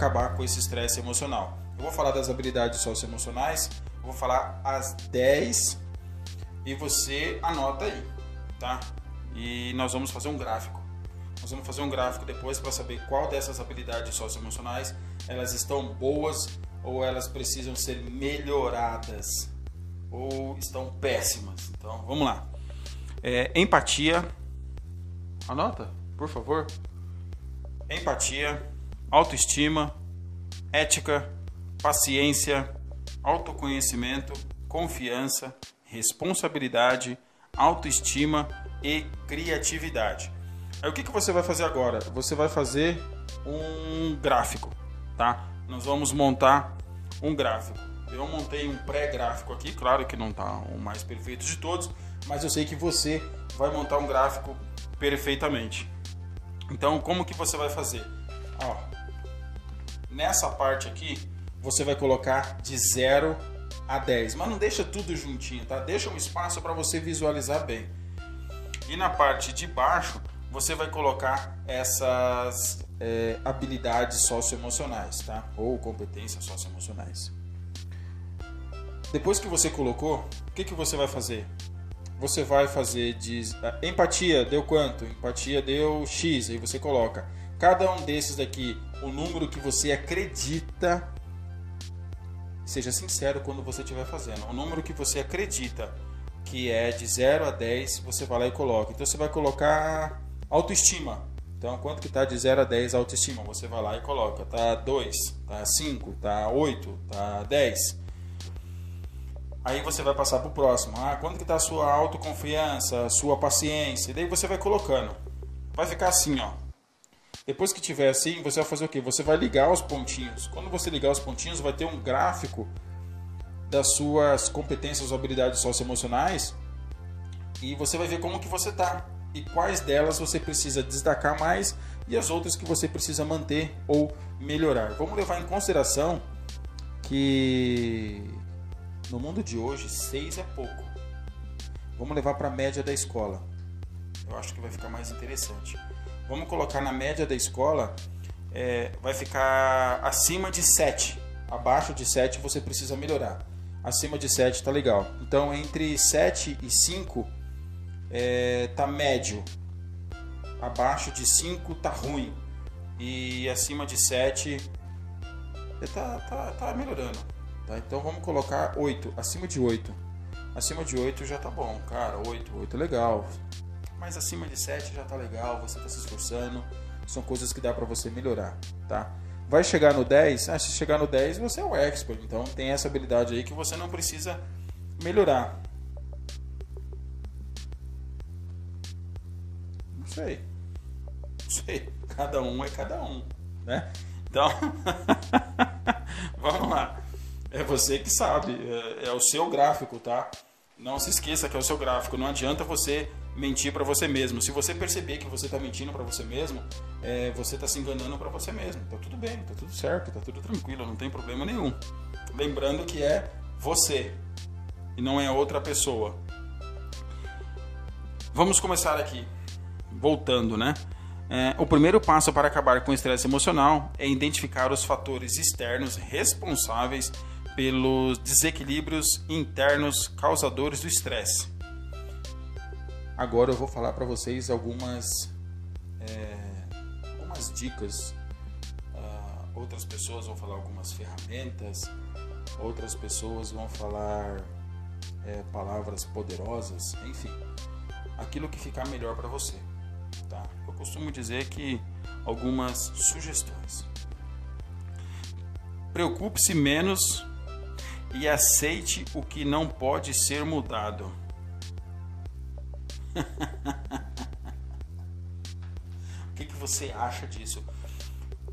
acabar com esse estresse emocional. Eu vou falar das habilidades socioemocionais, vou falar as 10 e você anota aí, tá? E nós vamos fazer um gráfico. Nós vamos fazer um gráfico depois para saber qual dessas habilidades socioemocionais elas estão boas ou elas precisam ser melhoradas ou estão péssimas. Então, vamos lá. É, empatia. Anota, por favor. Empatia, autoestima, ética, paciência, autoconhecimento, confiança, responsabilidade, autoestima e criatividade. Aí o que, que você vai fazer agora? Você vai fazer um gráfico, tá? Nós vamos montar um gráfico. Eu montei um pré-gráfico aqui, claro que não está o mais perfeito de todos, mas eu sei que você vai montar um gráfico perfeitamente. Então, como que você vai fazer? Nessa parte aqui, você vai colocar de 0 a 10, mas não deixa tudo juntinho, tá? Deixa um espaço para você visualizar bem. E na parte de baixo, você vai colocar essas é, habilidades socioemocionais, tá? Ou competências socioemocionais. Depois que você colocou, o que, que você vai fazer? Você vai fazer de empatia deu quanto? Empatia deu X, aí você coloca cada um desses daqui, o número que você acredita. Seja sincero quando você estiver fazendo. O número que você acredita que é de 0 a 10, você vai lá e coloca. Então você vai colocar autoestima. Então, quanto que está de 0 a 10 autoestima? Você vai lá e coloca. Tá 2, tá 5, tá 8, tá 10. Aí você vai passar para o próximo. Ah, quanto que está a sua autoconfiança, sua paciência? E daí você vai colocando. Vai ficar assim, ó. Depois que tiver assim, você vai fazer o quê? Você vai ligar os pontinhos. Quando você ligar os pontinhos, vai ter um gráfico das suas competências ou habilidades socioemocionais e você vai ver como que você tá e quais delas você precisa destacar mais e as outras que você precisa manter ou melhorar. Vamos levar em consideração que no mundo de hoje, seis é pouco. Vamos levar para a média da escola. Eu acho que vai ficar mais interessante. Vamos colocar na média da escola, é, vai ficar acima de 7. Abaixo de 7 você precisa melhorar. Acima de 7 tá legal. Então entre 7 e 5 é, tá médio. Abaixo de 5 tá ruim. E acima de 7 é, tá, tá, tá melhorando. Tá? Então vamos colocar 8, acima de 8. Acima de 8 já tá bom, cara. 8, 8 é legal. Mas acima de 7 já tá legal, você tá se esforçando. São coisas que dá para você melhorar, tá? Vai chegar no 10? Ah, se chegar no 10, você é o expert. Então tem essa habilidade aí que você não precisa melhorar. Não sei. Não sei. Cada um é cada um, né? Então, vamos lá. É você que sabe, é, é, o seu gráfico, tá? Não se esqueça que é o seu gráfico. Não adianta você mentir para você mesmo. Se você perceber que você está mentindo para você mesmo, é, você está se enganando para você mesmo. Tá tudo bem, tá tudo certo, tá tudo tranquilo, não tem problema nenhum. Lembrando que é você e não é outra pessoa. Vamos começar aqui, voltando, né? É, o primeiro passo para acabar com o estresse emocional é identificar os fatores externos responsáveis pelos desequilíbrios internos causadores do estresse. Agora eu vou falar para vocês algumas, é, algumas dicas. Uh, outras pessoas vão falar algumas ferramentas, outras pessoas vão falar é, palavras poderosas, enfim, aquilo que ficar melhor para você. Tá? Eu costumo dizer que algumas sugestões. Preocupe-se menos e aceite o que não pode ser mudado. o que, que você acha disso?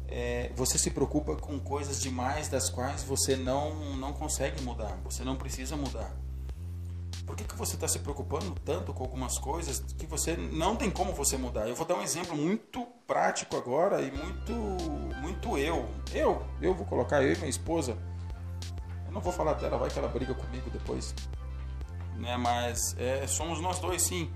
É, você se preocupa com coisas demais das quais você não, não consegue mudar, você não precisa mudar. Por que, que você está se preocupando tanto com algumas coisas que você não tem como você mudar? Eu vou dar um exemplo muito prático agora e muito, muito eu. Eu, eu vou colocar eu e minha esposa não vou falar dela, vai que ela briga comigo depois. Né? Mas é, somos nós dois sim.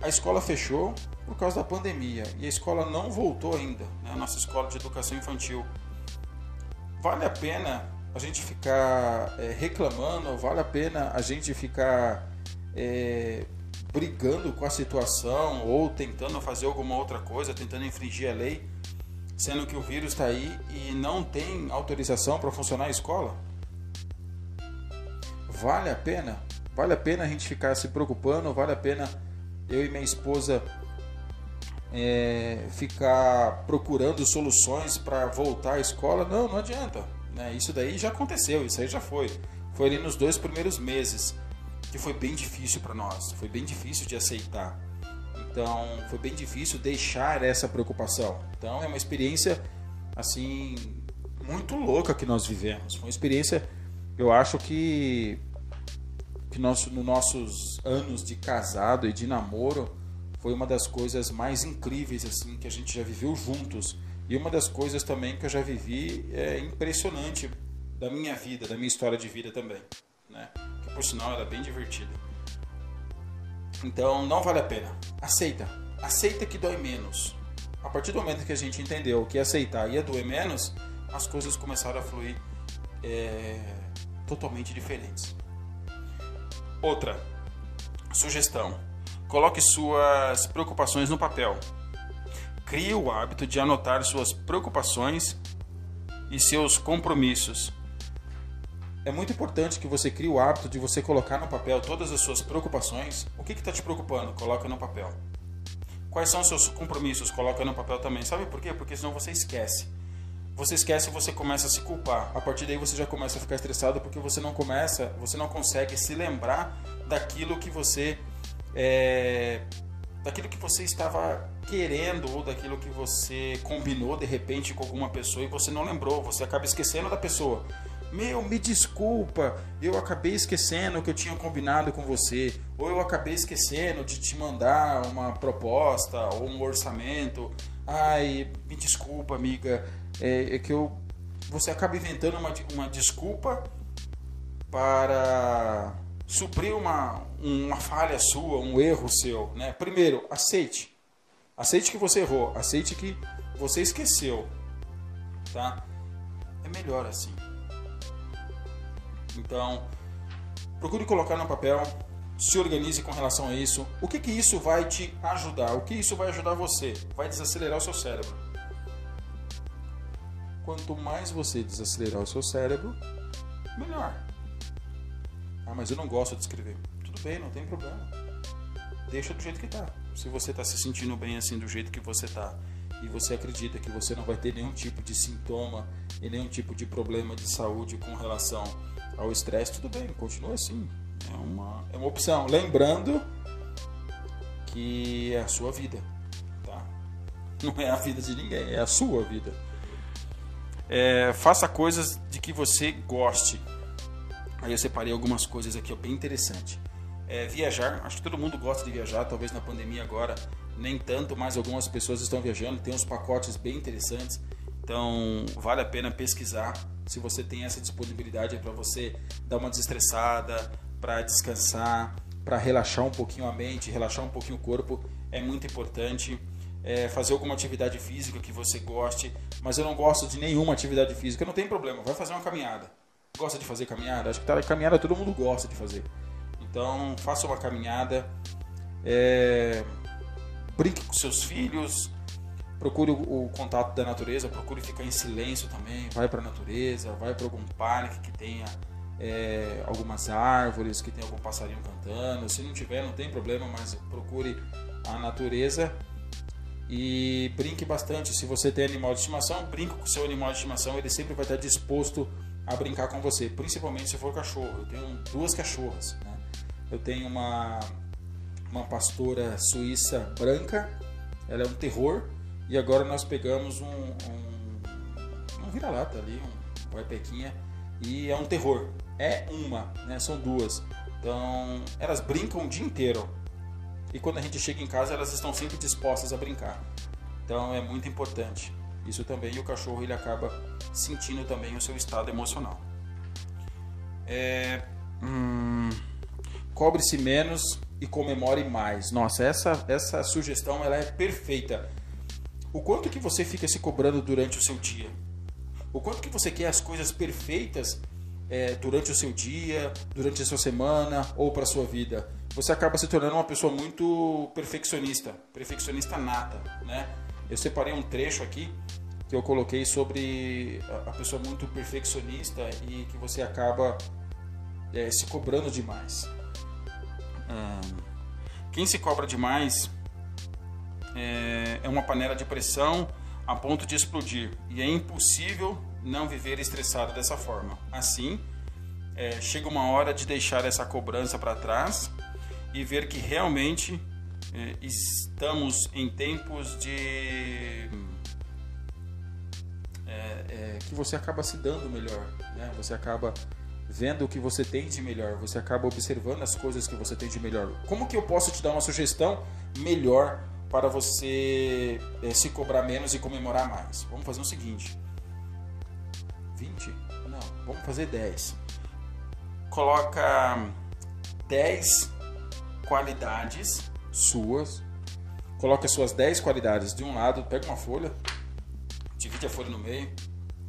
A escola fechou por causa da pandemia e a escola não voltou ainda, né? a nossa escola de educação infantil. vale a pena a gente ficar é, reclamando, vale a pena a gente ficar é, brigando com a situação ou tentando fazer alguma outra coisa, tentando infringir a lei, sendo que o vírus está aí e não tem autorização para funcionar a escola? Vale a pena? Vale a pena a gente ficar se preocupando? Vale a pena eu e minha esposa é, ficar procurando soluções para voltar à escola? Não, não adianta. Né? Isso daí já aconteceu, isso aí já foi. Foi ali nos dois primeiros meses que foi bem difícil para nós, foi bem difícil de aceitar. Então, foi bem difícil deixar essa preocupação. Então, é uma experiência assim muito louca que nós vivemos. Foi uma experiência, eu acho que que nós, nos nossos anos de casado e de namoro foi uma das coisas mais incríveis assim que a gente já viveu juntos e uma das coisas também que eu já vivi é impressionante da minha vida, da minha história de vida também, né? Que por sinal era bem divertida. Então não vale a pena. Aceita, aceita que dói menos. A partir do momento que a gente entendeu que aceitar ia doer menos, as coisas começaram a fluir é, totalmente diferentes. Outra sugestão: coloque suas preocupações no papel. Crie o hábito de anotar suas preocupações e seus compromissos. É muito importante que você crie o hábito de você colocar no papel todas as suas preocupações. O que está te preocupando? Coloca no papel. Quais são os seus compromissos? Coloca no papel também. Sabe por quê? Porque senão você esquece. Você esquece você começa a se culpar. A partir daí você já começa a ficar estressado porque você não começa, você não consegue se lembrar daquilo que você é, daquilo que você estava querendo ou daquilo que você combinou de repente com alguma pessoa e você não lembrou, você acaba esquecendo da pessoa. Meu, me desculpa, eu acabei esquecendo que eu tinha combinado com você, ou eu acabei esquecendo de te mandar uma proposta ou um orçamento. Ai, me desculpa, amiga, é, é que eu você acaba inventando uma, uma desculpa para suprir uma, uma falha sua, um erro seu, né? Primeiro, aceite. Aceite que você errou, aceite que você esqueceu, tá? É melhor assim. Então, procure colocar no papel, se organize com relação a isso. O que que isso vai te ajudar? O que isso vai ajudar você? Vai desacelerar o seu cérebro. Quanto mais você desacelerar o seu cérebro, melhor. Ah, mas eu não gosto de escrever. Tudo bem, não tem problema. Deixa do jeito que tá. Se você está se sentindo bem assim do jeito que você tá e você acredita que você não vai ter nenhum tipo de sintoma e nenhum tipo de problema de saúde com relação ao estresse, tudo bem, continua assim. É uma, é uma opção. Lembrando que é a sua vida, tá? Não é a vida de ninguém, é a sua vida. É, faça coisas de que você goste. Aí eu separei algumas coisas aqui, ó, bem interessante. É, viajar, acho que todo mundo gosta de viajar, talvez na pandemia agora nem tanto, mas algumas pessoas estão viajando, tem uns pacotes bem interessantes. Então vale a pena pesquisar se você tem essa disponibilidade para você dar uma desestressada, para descansar, para relaxar um pouquinho a mente, relaxar um pouquinho o corpo, é muito importante. É, fazer alguma atividade física que você goste, mas eu não gosto de nenhuma atividade física, não tem problema, vai fazer uma caminhada gosta de fazer caminhada? Acho que tá, caminhada todo mundo gosta de fazer. Então, faça uma caminhada, é, brinque com seus filhos, procure o, contato da natureza, procure ficar em silêncio também, vai para a natureza, vai para algum parque que tenha é, algumas árvores, que tenha algum passarinho cantando. Se não tiver, não tem problema, mas procure a natureza e brinque bastante. Se você tem animal de estimação, brinque com o seu animal de estimação, ele sempre vai estar disposto a brincar com você, principalmente se for cachorro. Eu tenho duas cachorras. Né? Eu tenho uma, uma pastora suíça branca, ela é um terror, e agora nós pegamos um, um, um vira-lata ali, um pequinha e é um terror. É uma, né? são duas. Então elas brincam o dia inteiro. E quando a gente chega em casa, elas estão sempre dispostas a brincar. Então é muito importante. Isso também e o cachorro ele acaba sentindo também o seu estado emocional. É, hum, cobre-se menos e comemore mais. Nossa, essa essa sugestão ela é perfeita. O quanto que você fica se cobrando durante o seu dia? o quanto que você quer as coisas perfeitas é, durante o seu dia, durante a sua semana ou para a sua vida. Você acaba se tornando uma pessoa muito perfeccionista, perfeccionista nata, né? Eu separei um trecho aqui que eu coloquei sobre a pessoa muito perfeccionista e que você acaba é, se cobrando demais. Quem se cobra demais é, é uma panela de pressão a ponto de explodir e é impossível não viver estressado dessa forma. Assim, é, chega uma hora de deixar essa cobrança para trás e ver que realmente é, estamos em tempos de é, é, que você acaba se dando melhor, né? Você acaba vendo o que você tem de melhor, você acaba observando as coisas que você tem de melhor. Como que eu posso te dar uma sugestão melhor para você é, se cobrar menos e comemorar mais? Vamos fazer o seguinte: 20? Não, vamos fazer 10. Coloca 10 qualidades suas. Coloca suas 10 qualidades de um lado, pega uma folha, divide a folha no meio.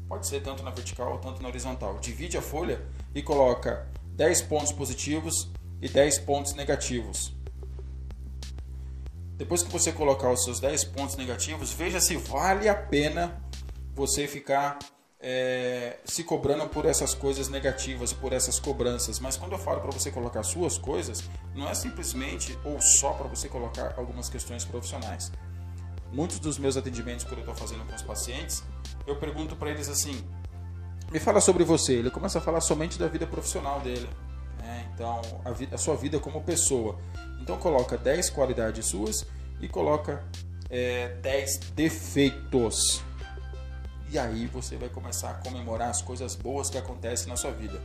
Pode ser tanto na vertical tanto na horizontal. Divide a folha e coloca 10 pontos positivos e 10 pontos negativos. Depois que você colocar os seus 10 pontos negativos, veja se vale a pena você ficar é, se cobrando por essas coisas negativas, por essas cobranças. Mas quando eu falo para você colocar suas coisas, não é simplesmente ou só para você colocar algumas questões profissionais. Muitos dos meus atendimentos que eu estou fazendo com os pacientes, eu pergunto para eles assim: me fala sobre você. Ele começa a falar somente da vida profissional dele. Né? Então, a, vida, a, sua vida como pessoa. Então, coloca 10 qualidades suas e coloca é, 10 defeitos. E aí você vai começar a comemorar as coisas boas que acontecem na sua vida.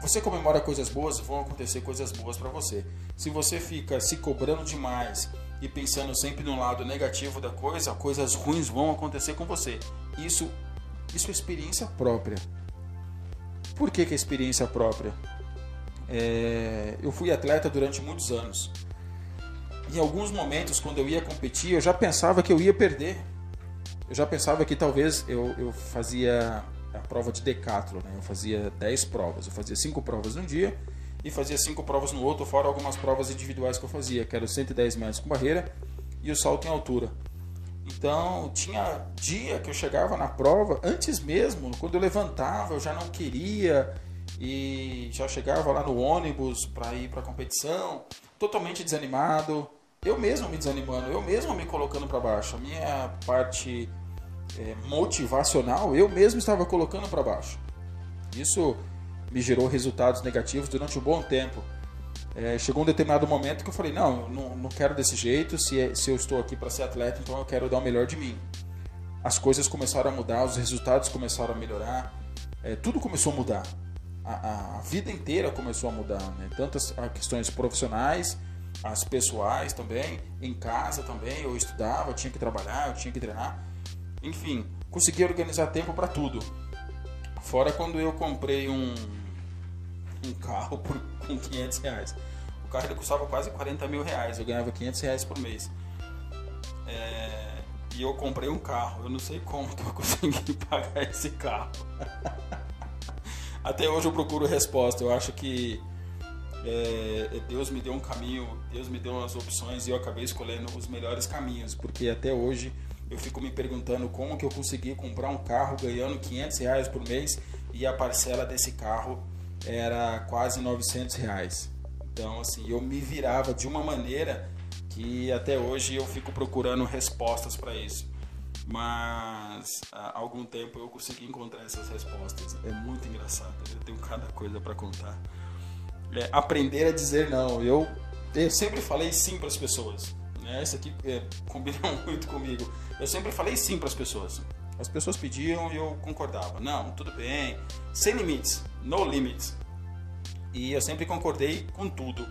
Você comemora coisas boas, vão acontecer coisas boas para você. Se você fica se cobrando demais e pensando sempre no lado negativo da coisa, coisas ruins vão acontecer com você. Isso, isso é experiência própria. Por que, que é experiência própria? É, eu fui atleta durante muitos anos. Em alguns momentos, quando eu ia competir, eu já pensava que eu ia perder eu já pensava que talvez eu, eu fazia a prova de decathlon, né? Eu fazia 10 provas. Eu fazia 5 provas num dia e fazia 5 provas no outro, fora algumas provas individuais que eu fazia, que era o 110 metros com barreira e o salto em altura. Então, tinha dia que eu chegava na prova, antes mesmo, quando eu levantava, eu já não queria e já chegava lá no ônibus para ir para a competição, totalmente desanimado, eu mesmo me desanimando, eu mesmo me colocando para baixo. A minha parte é, motivacional, eu mesmo estava colocando para baixo. Isso me gerou resultados negativos durante um bom tempo. É, chegou um determinado momento que eu falei: não, não, não quero desse jeito. Se, é, se eu estou aqui para ser atleta, então eu quero dar o melhor de mim. As coisas começaram a mudar, os resultados começaram a melhorar, é, tudo começou a mudar. A, a, a, vida inteira começou a mudar, né? tanto as questões profissionais as pessoais também, em casa também, eu estudava, eu tinha que trabalhar, eu tinha que treinar. Enfim, consegui organizar tempo para tudo. Fora quando eu comprei um, um carro por, com 500 reais. O carro ele custava quase 40 mil reais, eu ganhava 500 reais por mês. É, e eu comprei um carro, eu não sei como eu consegui pagar esse carro. Até hoje eu procuro resposta, eu acho que é, Deus me deu um caminho, Deus me deu umas opções e eu acabei escolhendo os melhores caminhos, porque até hoje eu fico me perguntando como que eu consegui comprar um carro ganhando 500 reais por mês e a parcela desse carro era quase 900 reais. Então, assim, eu me virava de uma maneira que até hoje eu fico procurando respostas para isso. Mas há algum tempo eu consegui encontrar essas respostas. É muito engraçado, eu tenho cada coisa para contar é, aprender a dizer não. Eu, eu sempre falei sim para as pessoas. Né? Isso aqui é, combina muito comigo. Eu sempre falei sim para as pessoas. As pessoas pediam e eu concordava. Não, tudo bem. Sem limites. No limits. E eu sempre concordei com tudo.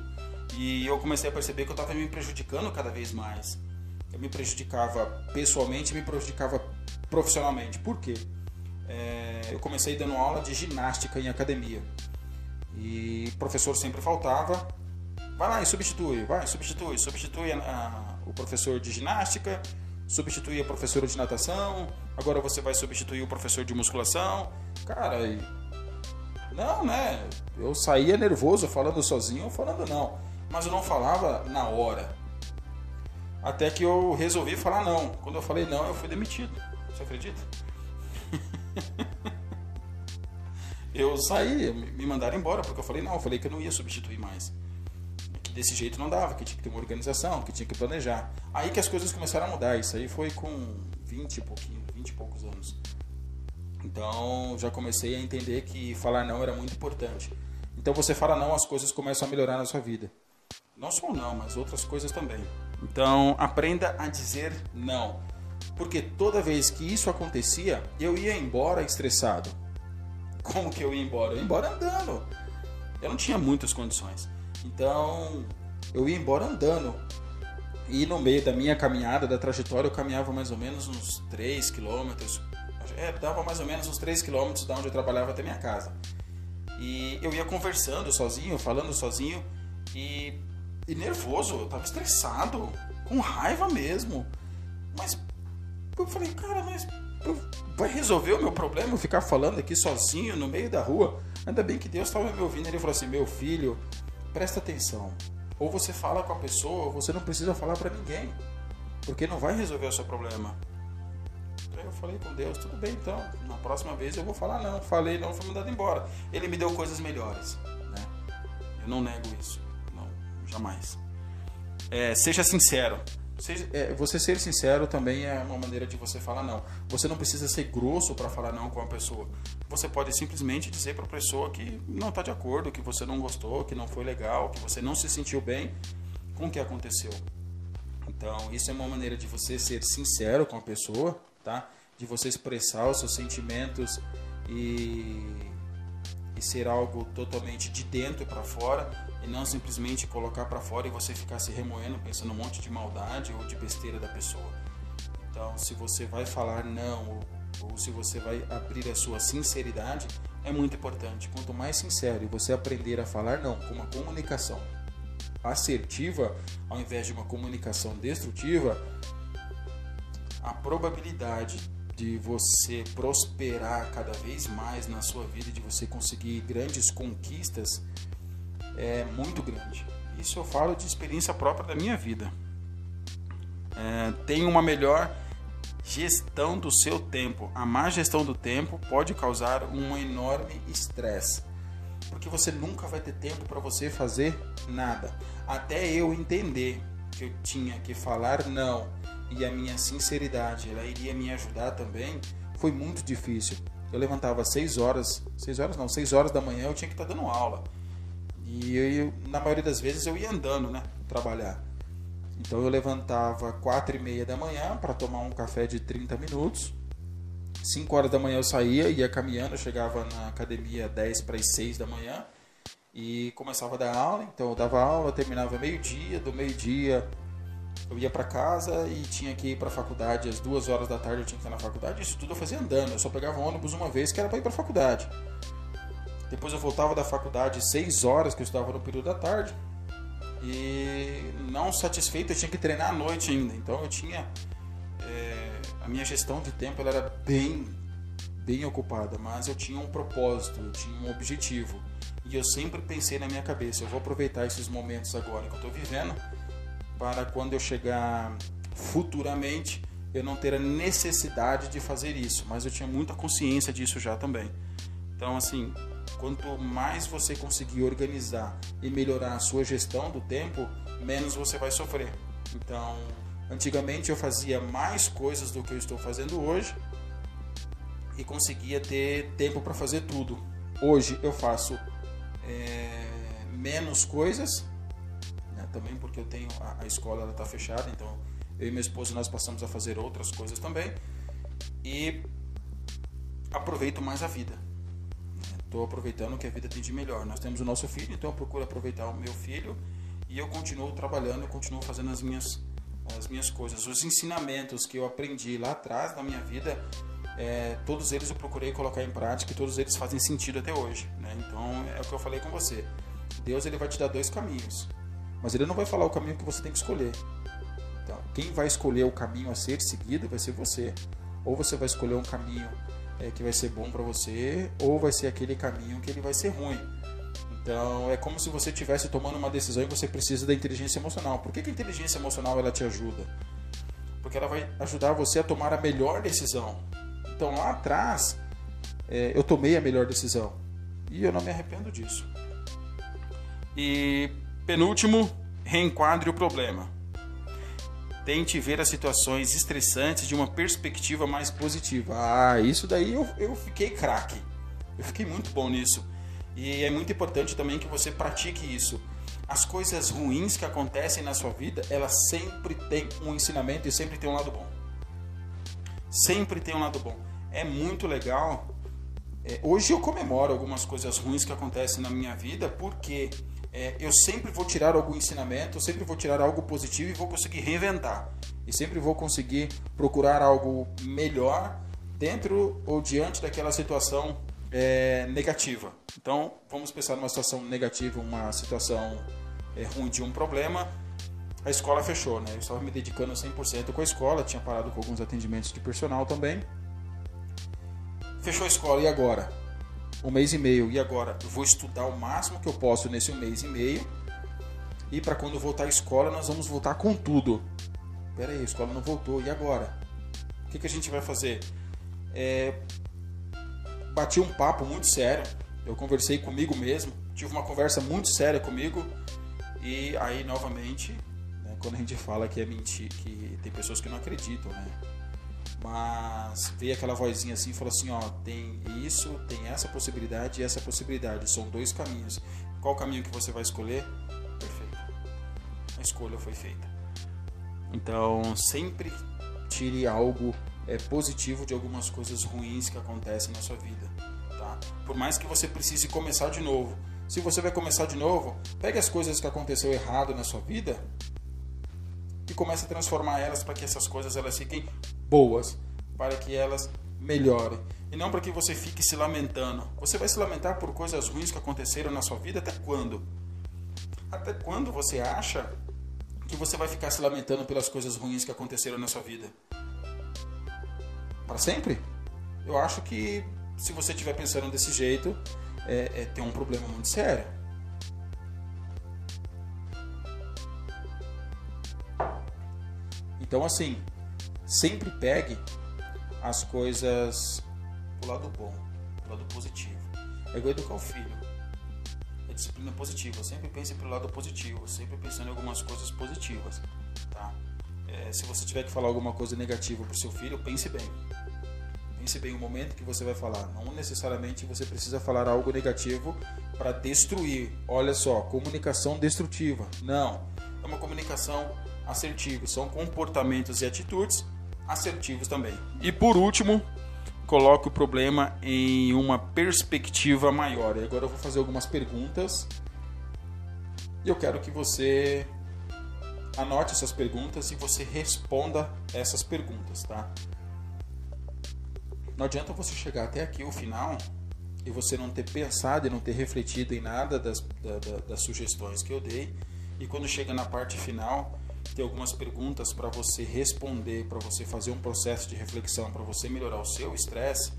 E eu comecei a perceber que eu estava me prejudicando cada vez mais. Eu me prejudicava pessoalmente me prejudicava profissionalmente. Por quê? É, eu comecei dando aula de ginástica em academia. E o professor sempre faltava. Vai lá e substitui, vai, substitui, substitui a, a, o professor de ginástica substituir a professora de natação, agora você vai substituir o professor de musculação. Cara, e... não, né? Eu saía nervoso falando sozinho ou falando não. Mas eu não falava na hora. Até que eu resolvi falar não. Quando eu falei não, eu fui demitido. Você acredita? eu saí, me mandaram embora, porque eu falei não, eu falei que eu não ia substituir mais. Que desse jeito não dava, que tinha que ter uma organização, que tinha que planejar. Aí que as coisas começaram a mudar, isso aí foi com 20 e pouquinho, 20 e poucos anos. Então já comecei a entender que falar não era muito importante. Então você fala não, as coisas começam a melhorar na sua vida. Não só não, mas outras coisas também. Então aprenda a dizer não. Porque toda vez que isso acontecia, eu ia embora estressado. Como que eu ia embora? Eu ia embora andando. Eu não tinha muitas condições. Então, eu ia embora andando. E no meio da minha caminhada, da trajetória, eu caminhava mais ou menos uns 3 quilômetros. É, dava mais ou menos uns 3 quilômetros da onde eu trabalhava até minha casa. E eu ia conversando sozinho, falando sozinho. E, e nervoso, eu tava estressado, com raiva mesmo. Mas eu falei, cara, mas vai resolver o meu problema ficar falando aqui sozinho no meio da rua? Ainda bem que Deus estava me ouvindo. Ele falou assim: meu filho, presta atenção. Ou você fala com a pessoa, ou você não precisa falar para ninguém, porque não vai resolver o seu problema. Aí eu falei com Deus, tudo bem então, na próxima vez eu vou falar não. Falei não, fui mandado embora. Ele me deu coisas melhores, né? Eu não nego isso, não, jamais. É, seja sincero. Seja, é, você ser sincero também é uma maneira de você falar não. Você não precisa ser grosso para falar não com a pessoa. Você pode simplesmente dizer para a pessoa que não está de acordo, que você não gostou, que não foi legal, que você não se sentiu bem com o que aconteceu. Então, isso é uma maneira de você ser sincero com a pessoa, tá? De você expressar os seus sentimentos e, e ser algo totalmente de dentro para fora e não simplesmente colocar para fora e você ficar se remoendo pensando um monte de maldade ou de besteira da pessoa. Então, se você vai falar não ou, ou se você vai abrir a sua sinceridade, é muito importante. Quanto mais sincero você aprender a falar não com uma comunicação assertiva, ao invés de uma comunicação destrutiva, a probabilidade de você prosperar cada vez mais na sua vida, de você conseguir grandes conquistas, é muito grande. Isso eu falo de experiência própria da minha vida. É, tem uma melhor gestão do seu tempo. A má gestão do tempo pode causar um enorme estresse, porque você nunca vai ter tempo para você fazer nada. Até eu entender que eu tinha que falar não e a minha sinceridade, ela iria me ajudar também, foi muito difícil. Eu levantava às 6 horas, 6 horas não, 6 horas da manhã eu tinha que estar dando aula. E eu, na maioria das vezes eu ia andando, né? Trabalhar. Então eu levantava quatro e meia da manhã para tomar um café de 30 minutos. 5 horas da manhã eu saía, ia caminhando, chegava na academia 10 para as 6 da manhã e começava a dar aula. Então eu dava aula, terminava meio-dia, do meio-dia eu ia para casa e tinha que ir para a faculdade às duas horas da tarde eu tinha que estar na faculdade. Isso tudo eu fazia andando, eu só pegava ônibus uma vez que era para ir para a faculdade. Depois eu voltava da faculdade 6 horas, que eu estava no período da tarde. E não satisfeito, eu tinha que treinar à noite ainda. Então eu tinha. É, a minha gestão de tempo ela era bem, bem ocupada, mas eu tinha um propósito, eu tinha um objetivo. E eu sempre pensei na minha cabeça: eu vou aproveitar esses momentos agora que eu estou vivendo, para quando eu chegar futuramente eu não ter a necessidade de fazer isso. Mas eu tinha muita consciência disso já também. Então, assim, Quanto mais você conseguir organizar e melhorar a sua gestão do tempo, menos você vai sofrer. Então, antigamente eu fazia mais coisas do que eu estou fazendo hoje e conseguia ter tempo para fazer tudo. Hoje eu faço é, menos coisas, né, também porque eu tenho a, a escola está fechada, então eu e minha esposa nós passamos a fazer outras coisas também e aproveito mais a vida estou aproveitando o que a vida tem de melhor. Nós temos o nosso filho, então eu procuro aproveitar o meu filho e eu continuo trabalhando, eu continuo fazendo as minhas, as minhas coisas. Os ensinamentos que eu aprendi lá atrás na minha vida, é, todos eles eu procurei colocar em prática e todos eles fazem sentido até hoje. Né? Então é o que eu falei com você. Deus ele vai te dar dois caminhos, mas ele não vai falar o caminho que você tem que escolher. Então, quem vai escolher o caminho a ser seguido vai ser você. Ou você vai escolher um caminho é, que vai ser bom para você, ou vai ser aquele caminho que ele vai ser ruim. Então, é como se você estivesse tomando uma decisão e você precisa da inteligência emocional. Por que, que a inteligência emocional ela te ajuda? Porque ela vai ajudar você a tomar a melhor decisão. Então, lá atrás, é, eu tomei a melhor decisão. E eu não me arrependo disso. E penúltimo, reenquadre o problema. Tente ver as situações estressantes de uma perspectiva mais positiva. Ah, isso daí eu, eu fiquei craque. Eu fiquei muito bom nisso. E é muito importante também que você pratique isso. As coisas ruins que acontecem na sua vida, elas sempre têm um ensinamento e sempre tem um lado bom. Sempre tem um lado bom. É muito legal. É, hoje eu comemoro algumas coisas ruins que acontecem na minha vida porque é, eu sempre vou tirar algum ensinamento, eu sempre vou tirar algo positivo e vou conseguir reinventar. E sempre vou conseguir procurar algo melhor dentro ou diante daquela situação é, negativa. Então, vamos pensar numa situação negativa, uma situação é, ruim de um problema. A escola fechou, né? Eu estava me dedicando 100% com a escola, tinha parado com alguns atendimentos de personal também. Fechou a escola, e agora? Um mês e meio. E agora? Eu vou estudar o máximo que eu posso nesse mês e meio. E para quando voltar à escola, nós vamos voltar com tudo. Pera aí, a escola não voltou. E agora? O que, que a gente vai fazer? É... Bati um papo muito sério. Eu conversei comigo mesmo. Tive uma conversa muito séria comigo. E aí, novamente, né, quando a gente fala que é mentir, que tem pessoas que não acreditam, né? Mas veio aquela vozinha assim e falou assim, ó, tem isso, tem essa possibilidade e essa possibilidade, são dois caminhos. Qual caminho que você vai escolher? Perfeito. A escolha foi feita. Então, sempre tire algo é, positivo de algumas coisas ruins que acontecem na sua vida, tá? Por mais que você precise começar de novo. Se você vai começar de novo, pegue as coisas que aconteceu errado na sua vida e comece a transformar elas para que essas coisas elas fiquem boas, para que elas melhorem. E não para que você fique se lamentando. Você vai se lamentar por coisas ruins que aconteceram na sua vida até quando? Até quando você acha que você vai ficar se lamentando pelas coisas ruins que aconteceram na sua vida? Para sempre? Eu acho que se você estiver pensando desse jeito, é, é, tem um problema muito sério. Então, assim, sempre pegue as coisas pro lado bom, pro lado positivo. É igual educar o filho. É disciplina positiva. Sempre pense pelo lado positivo, sempre pensando em algumas coisas positivas, tá? É, se você tiver que falar alguma coisa negativa pro seu filho, pense bem. Pense bem o momento que você vai falar. Não necessariamente você precisa falar algo negativo para destruir. Olha só, comunicação destrutiva. Não. É uma comunicação assertiva. São comportamentos e atitudes assertivos também. E por último, coloque o problema em uma perspectiva maior. E agora eu vou fazer algumas perguntas. E eu quero que você anote essas perguntas e você responda essas perguntas, tá? Não adianta você chegar até aqui o final e você não ter pensado e não ter refletido em nada das, da, da, das sugestões que eu dei. E quando chega na parte final, ter algumas perguntas para você responder, para você fazer um processo de reflexão, para você melhorar o seu estresse,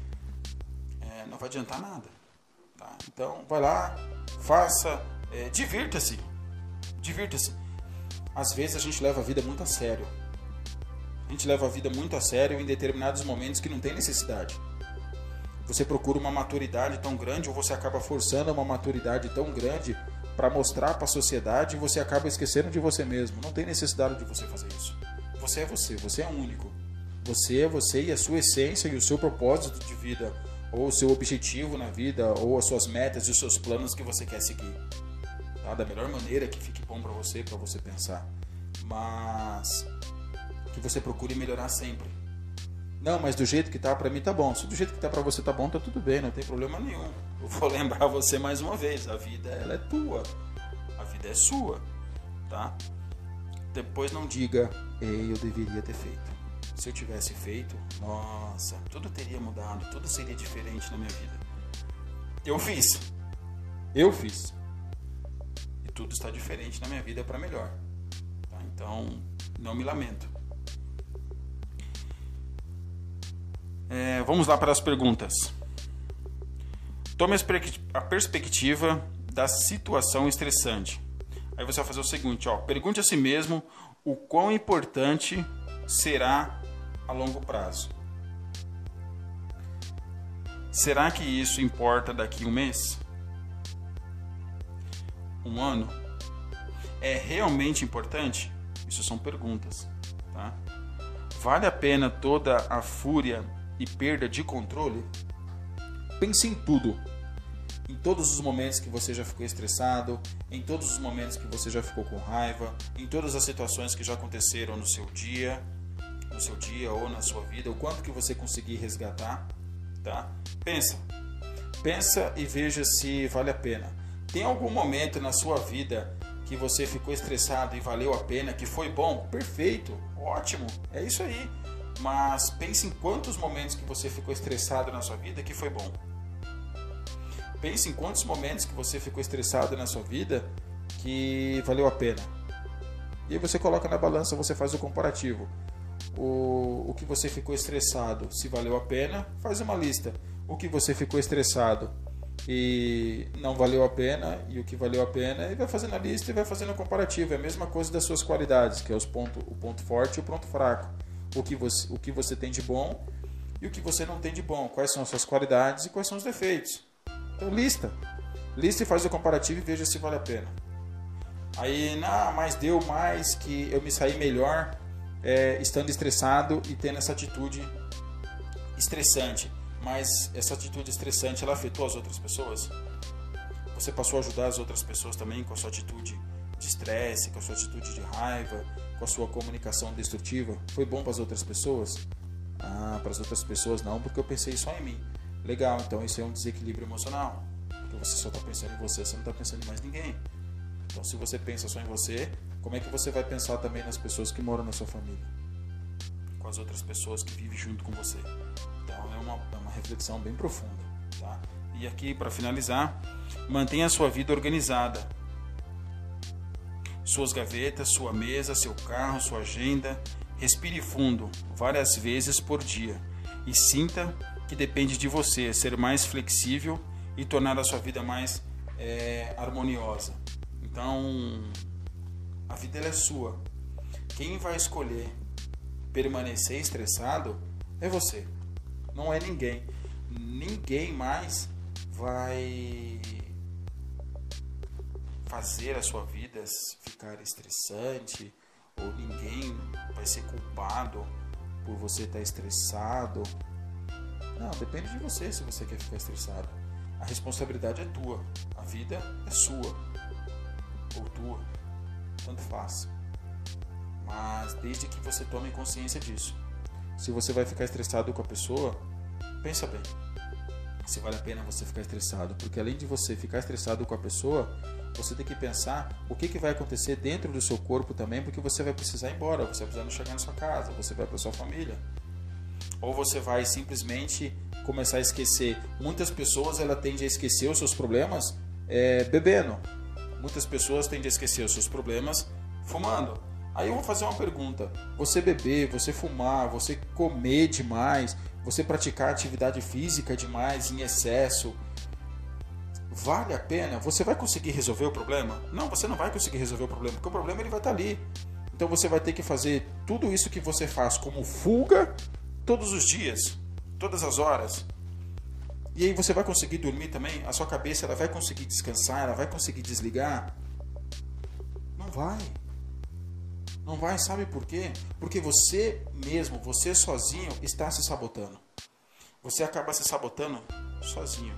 é, não vai adiantar nada. Tá? Então, vai lá, faça, é, divirta-se. Divirta-se. Às vezes a gente leva a vida muito a sério. A gente leva a vida muito a sério em determinados momentos que não tem necessidade. Você procura uma maturidade tão grande ou você acaba forçando uma maturidade tão grande para mostrar para a sociedade, você acaba esquecendo de você mesmo. Não tem necessidade de você fazer isso. Você é você, você é único. Você é você e a sua essência e o seu propósito de vida, ou o seu objetivo na vida, ou as suas metas e os seus planos que você quer seguir. Tá? Da melhor maneira que fique bom para você, para você pensar. Mas que você procure melhorar sempre. Não, mas do jeito que tá para mim tá bom. Se do jeito que tá para você tá bom, tá tudo bem, não tem problema nenhum. Eu vou lembrar você mais uma vez, a vida ela é tua. A vida é sua, tá? Depois não diga, ei, eu deveria ter feito. Se eu tivesse feito, nossa, tudo teria mudado, tudo seria diferente na minha vida. Eu fiz. Eu fiz. E tudo está diferente na minha vida para melhor. Tá? Então, Não me lamento. É, vamos lá para as perguntas. Tome a perspectiva da situação estressante. Aí você vai fazer o seguinte, ó, pergunte a si mesmo o quão importante será a longo prazo. Será que isso importa daqui um mês? Um ano? É realmente importante? Isso são perguntas, tá? Vale a pena toda a fúria e perda de controle? Pense em tudo. Em todos os momentos que você já ficou estressado, em todos os momentos que você já ficou com raiva, em todas as situações que já aconteceram no seu dia, no seu dia ou na sua vida, o quanto que você conseguir resgatar, tá? Pensa. Pensa e veja se vale a pena. Tem algum momento na sua vida que você ficou estressado e valeu a pena, que foi bom? Perfeito, ótimo, é isso aí. Mas pense em quantos momentos que você ficou estressado na sua vida que foi bom. Pense em quantos momentos que você ficou estressado na sua vida que valeu a pena. E aí você coloca na balança, você faz o comparativo. O, o que você ficou estressado, se valeu a pena, faz uma lista. O que você ficou estressado e não valeu a pena, e o que valeu a pena, e vai fazendo a lista e vai fazendo o comparativo. É a mesma coisa das suas qualidades, que é os ponto, o ponto forte e o ponto fraco. O que, você, o que você tem de bom e o que você não tem de bom. Quais são as suas qualidades e quais são os defeitos. Então lista. Lista e faz o comparativo e veja se vale a pena. Aí, não, mas deu mais que eu me saí melhor é, estando estressado e tendo essa atitude estressante. Mas essa atitude estressante, ela afetou as outras pessoas? Você passou a ajudar as outras pessoas também com a sua atitude de estresse, com a sua atitude de raiva, com a sua comunicação destrutiva? Foi bom para as outras pessoas? Ah, para as outras pessoas não, porque eu pensei só em mim. Legal, então isso é um desequilíbrio emocional. Porque você só está pensando em você, você não está pensando em mais ninguém. Então, se você pensa só em você, como é que você vai pensar também nas pessoas que moram na sua família? Com as outras pessoas que vivem junto com você. Então, é uma, é uma reflexão bem profunda. Tá? E aqui, para finalizar, mantenha a sua vida organizada. Suas gavetas, sua mesa, seu carro, sua agenda. Respire fundo várias vezes por dia e sinta que depende de você ser mais flexível e tornar a sua vida mais é, harmoniosa. Então, a vida é sua. Quem vai escolher permanecer estressado é você, não é ninguém. Ninguém mais vai fazer a sua vida ficar estressante ou ninguém vai ser culpado por você estar estressado não, depende de você se você quer ficar estressado. A responsabilidade é tua, a vida é sua ou tua, tanto faz. Mas desde que você tome consciência disso. Se você vai ficar estressado com a pessoa, pensa bem. Se vale a pena você ficar estressado, porque além de você ficar estressado com a pessoa, você tem que pensar o que, que vai acontecer dentro do seu corpo também, porque você vai precisar ir embora, você vai precisar chegar na sua casa, você vai para sua família ou você vai simplesmente começar a esquecer. Muitas pessoas ela tende a esquecer os seus problemas é, bebendo. Muitas pessoas tendem a esquecer os seus problemas fumando. Aí eu vou fazer uma pergunta: você beber, você fumar, você comer demais, você praticar atividade física demais em excesso, vale a pena? Você vai conseguir resolver o problema? Não, você não vai conseguir resolver o problema, porque o problema ele vai estar ali. Então você vai ter que fazer tudo isso que você faz como fuga todos os dias, todas as horas. E aí você vai conseguir dormir também? A sua cabeça ela vai conseguir descansar? Ela vai conseguir desligar? Não vai. Não vai, sabe por quê? Porque você mesmo, você sozinho está se sabotando. Você acaba se sabotando sozinho.